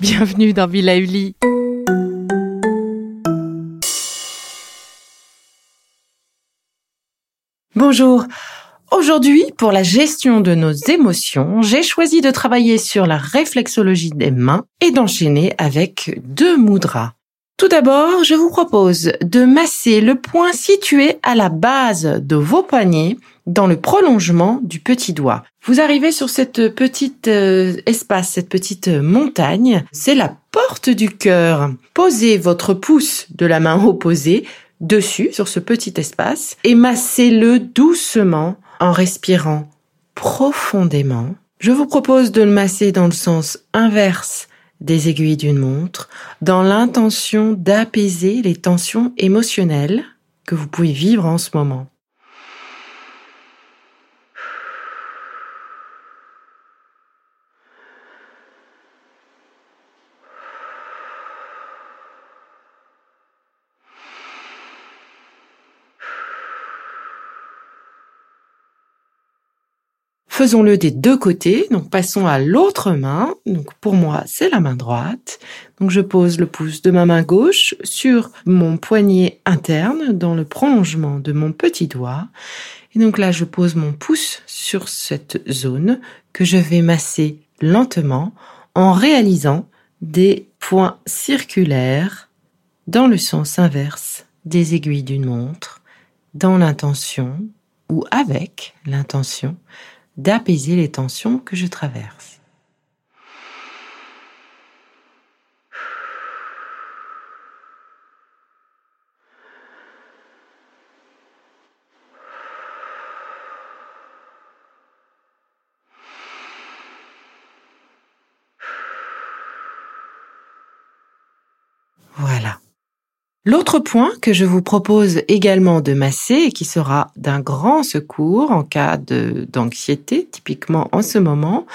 Bienvenue dans Villa Uli. Bonjour. Aujourd'hui, pour la gestion de nos émotions, j'ai choisi de travailler sur la réflexologie des mains et d'enchaîner avec deux mudras. Tout d'abord, je vous propose de masser le point situé à la base de vos poignets dans le prolongement du petit doigt. Vous arrivez sur cette petite euh, espace, cette petite montagne, c'est la porte du cœur. Posez votre pouce de la main opposée dessus, sur ce petit espace, et massez-le doucement en respirant profondément. Je vous propose de le masser dans le sens inverse des aiguilles d'une montre, dans l'intention d'apaiser les tensions émotionnelles que vous pouvez vivre en ce moment. Faisons-le des deux côtés. Donc passons à l'autre main. Pour moi, c'est la main droite. Donc je pose le pouce de ma main gauche sur mon poignet interne dans le prolongement de mon petit doigt. Et donc là, je pose mon pouce sur cette zone que je vais masser lentement en réalisant des points circulaires dans le sens inverse des aiguilles d'une montre, dans l'intention ou avec l'intention d'apaiser les tensions que je traverse. Voilà. L'autre point que je vous propose également de masser et qui sera d'un grand secours en cas d'anxiété, typiquement en ce moment,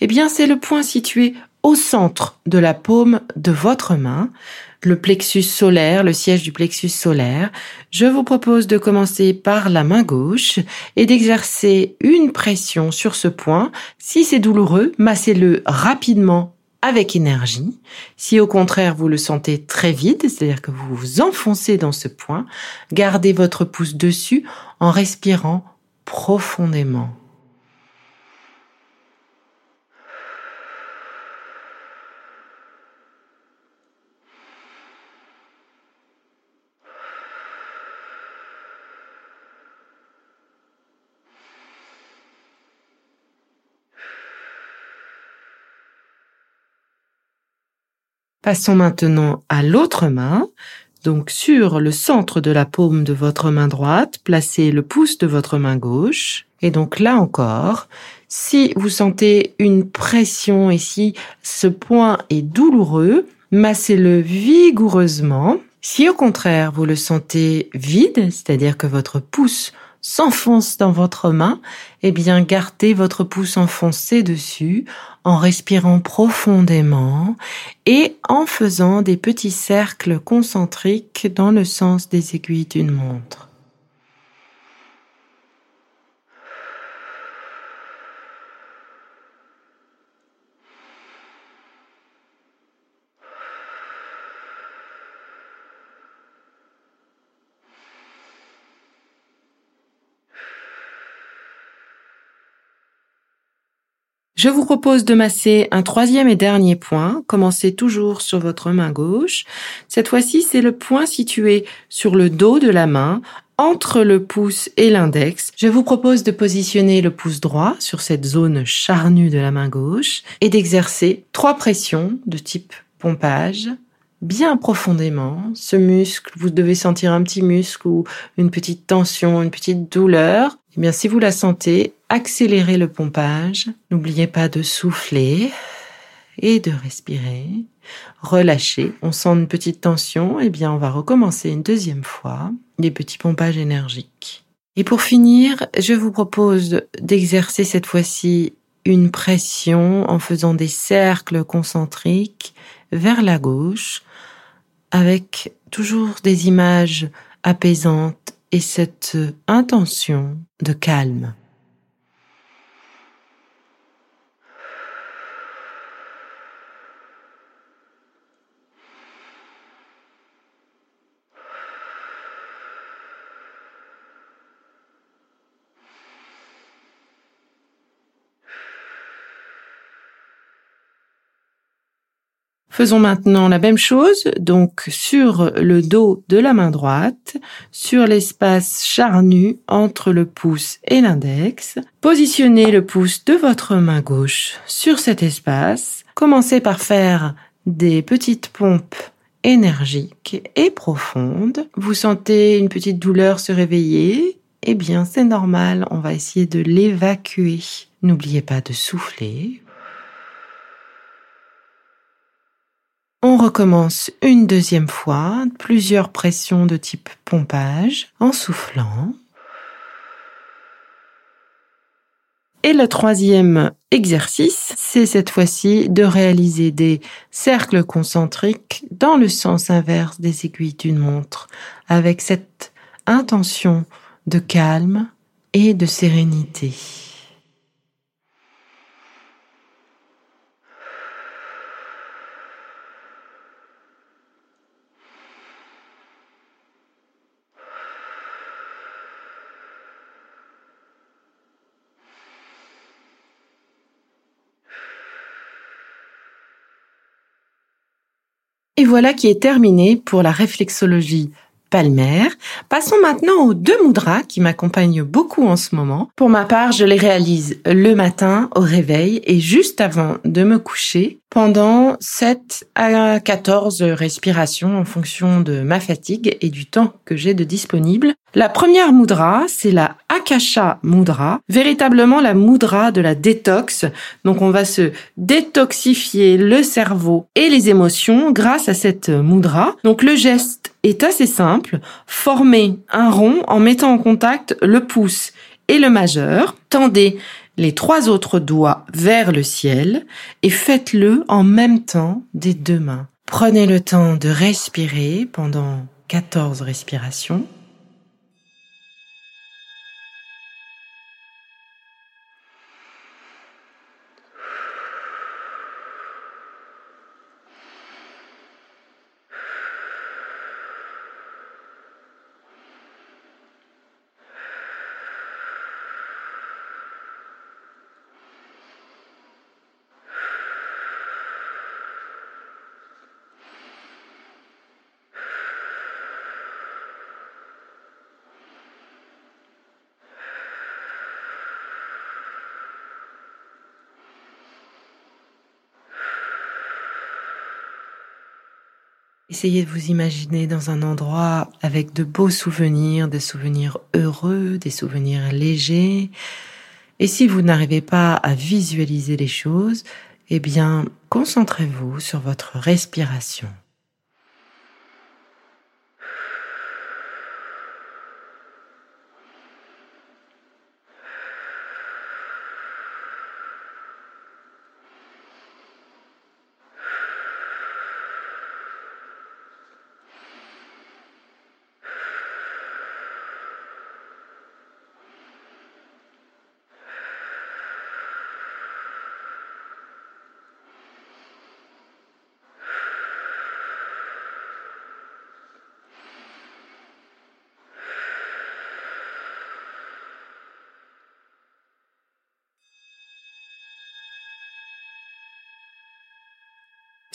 eh bien, c'est le point situé au centre de la paume de votre main, le plexus solaire, le siège du plexus solaire. Je vous propose de commencer par la main gauche et d'exercer une pression sur ce point. Si c'est douloureux, massez-le rapidement avec énergie. Si au contraire vous le sentez très vide, c'est-à-dire que vous vous enfoncez dans ce point, gardez votre pouce dessus en respirant profondément. Passons maintenant à l'autre main. Donc sur le centre de la paume de votre main droite, placez le pouce de votre main gauche. Et donc là encore, si vous sentez une pression et si ce point est douloureux, massez-le vigoureusement. Si au contraire vous le sentez vide, c'est-à-dire que votre pouce s'enfonce dans votre main, eh bien gardez votre pouce enfoncé dessus en respirant profondément et en faisant des petits cercles concentriques dans le sens des aiguilles d'une montre. Je vous propose de masser un troisième et dernier point. Commencez toujours sur votre main gauche. Cette fois-ci, c'est le point situé sur le dos de la main entre le pouce et l'index. Je vous propose de positionner le pouce droit sur cette zone charnue de la main gauche et d'exercer trois pressions de type pompage bien profondément. Ce muscle, vous devez sentir un petit muscle ou une petite tension, une petite douleur. Eh bien, si vous la sentez, accélérez le pompage. N'oubliez pas de souffler et de respirer. Relâchez. On sent une petite tension. Eh bien, on va recommencer une deuxième fois des petits pompages énergiques. Et pour finir, je vous propose d'exercer cette fois-ci une pression en faisant des cercles concentriques vers la gauche avec toujours des images apaisantes et cette intention de calme. Faisons maintenant la même chose, donc sur le dos de la main droite, sur l'espace charnu entre le pouce et l'index. Positionnez le pouce de votre main gauche sur cet espace. Commencez par faire des petites pompes énergiques et profondes. Vous sentez une petite douleur se réveiller Eh bien, c'est normal, on va essayer de l'évacuer. N'oubliez pas de souffler. On recommence une deuxième fois, plusieurs pressions de type pompage en soufflant. Et le troisième exercice, c'est cette fois-ci de réaliser des cercles concentriques dans le sens inverse des aiguilles d'une montre, avec cette intention de calme et de sérénité. Et voilà qui est terminé pour la réflexologie palmaire. Passons maintenant aux deux mudras qui m'accompagnent beaucoup en ce moment. Pour ma part, je les réalise le matin au réveil et juste avant de me coucher pendant 7 à 14 respirations en fonction de ma fatigue et du temps que j'ai de disponible. La première mudra, c'est la Akasha Mudra, véritablement la mudra de la détox. Donc on va se détoxifier le cerveau et les émotions grâce à cette mudra. Donc le geste est assez simple. Formez un rond en mettant en contact le pouce et le majeur. Tendez les trois autres doigts vers le ciel et faites-le en même temps des deux mains. Prenez le temps de respirer pendant 14 respirations. Essayez de vous imaginer dans un endroit avec de beaux souvenirs, des souvenirs heureux, des souvenirs légers. Et si vous n'arrivez pas à visualiser les choses, eh bien, concentrez-vous sur votre respiration.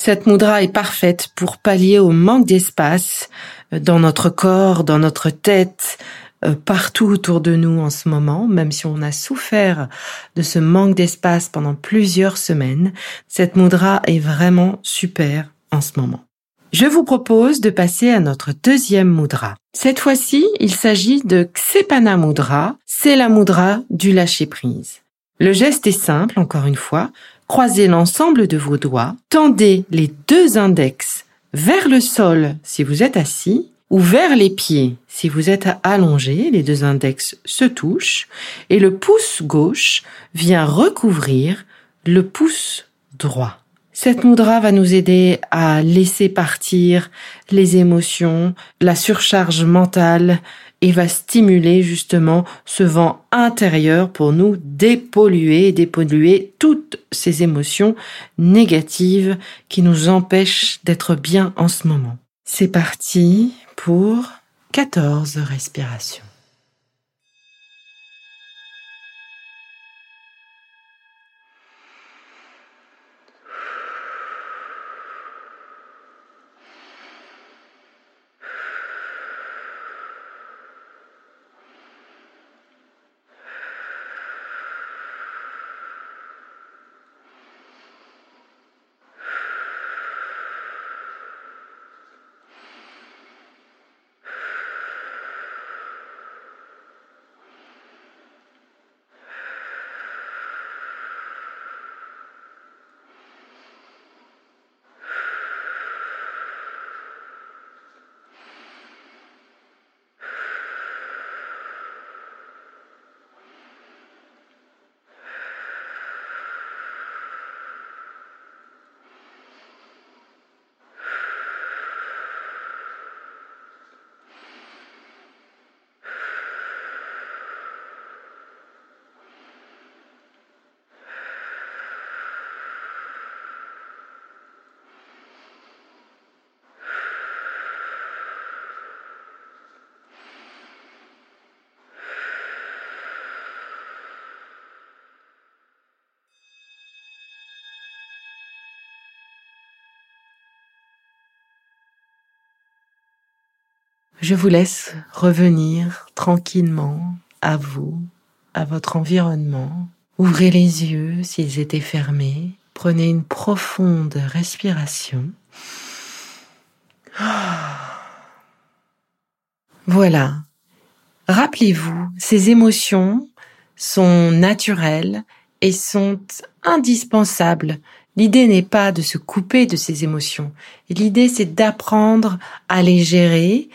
Cette moudra est parfaite pour pallier au manque d'espace euh, dans notre corps, dans notre tête, euh, partout autour de nous en ce moment, même si on a souffert de ce manque d'espace pendant plusieurs semaines. Cette moudra est vraiment super en ce moment. Je vous propose de passer à notre deuxième moudra. Cette fois-ci, il s'agit de Ksepana Mudra. C'est la moudra du lâcher prise. Le geste est simple, encore une fois. Croisez l'ensemble de vos doigts, tendez les deux index vers le sol si vous êtes assis ou vers les pieds si vous êtes allongé, les deux index se touchent et le pouce gauche vient recouvrir le pouce droit. Cette moudra va nous aider à laisser partir les émotions, la surcharge mentale et va stimuler justement ce vent intérieur pour nous dépolluer dépolluer toutes ces émotions négatives qui nous empêchent d'être bien en ce moment. C'est parti pour 14 respirations. Je vous laisse revenir tranquillement à vous, à votre environnement. Ouvrez les yeux s'ils étaient fermés. Prenez une profonde respiration. Voilà. Rappelez-vous, ces émotions sont naturelles et sont indispensables. L'idée n'est pas de se couper de ces émotions. L'idée, c'est d'apprendre à les gérer,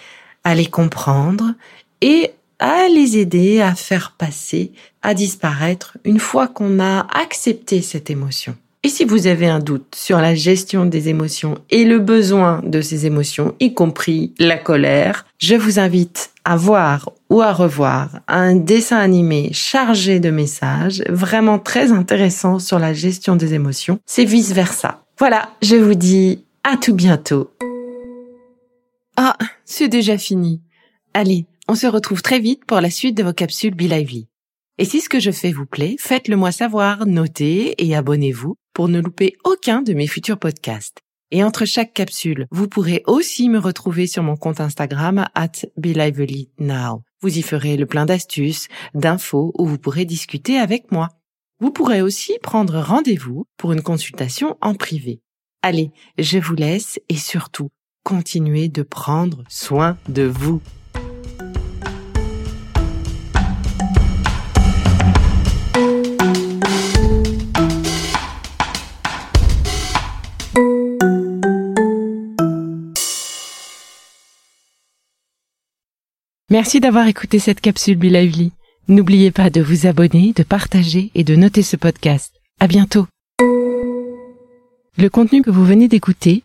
à les comprendre et à les aider à faire passer, à disparaître une fois qu'on a accepté cette émotion. Et si vous avez un doute sur la gestion des émotions et le besoin de ces émotions, y compris la colère, je vous invite à voir ou à revoir un dessin animé chargé de messages vraiment très intéressant sur la gestion des émotions. C'est vice versa. Voilà, je vous dis à tout bientôt. C'est déjà fini. Allez, on se retrouve très vite pour la suite de vos capsules Be Lively. Et si ce que je fais vous plaît, faites-le moi savoir, notez et abonnez-vous pour ne louper aucun de mes futurs podcasts. Et entre chaque capsule, vous pourrez aussi me retrouver sur mon compte Instagram at Now. Vous y ferez le plein d'astuces, d'infos où vous pourrez discuter avec moi. Vous pourrez aussi prendre rendez-vous pour une consultation en privé. Allez, je vous laisse et surtout, continuez de prendre soin de vous. Merci d'avoir écouté cette capsule Be Lively. N'oubliez pas de vous abonner, de partager et de noter ce podcast. À bientôt. Le contenu que vous venez d'écouter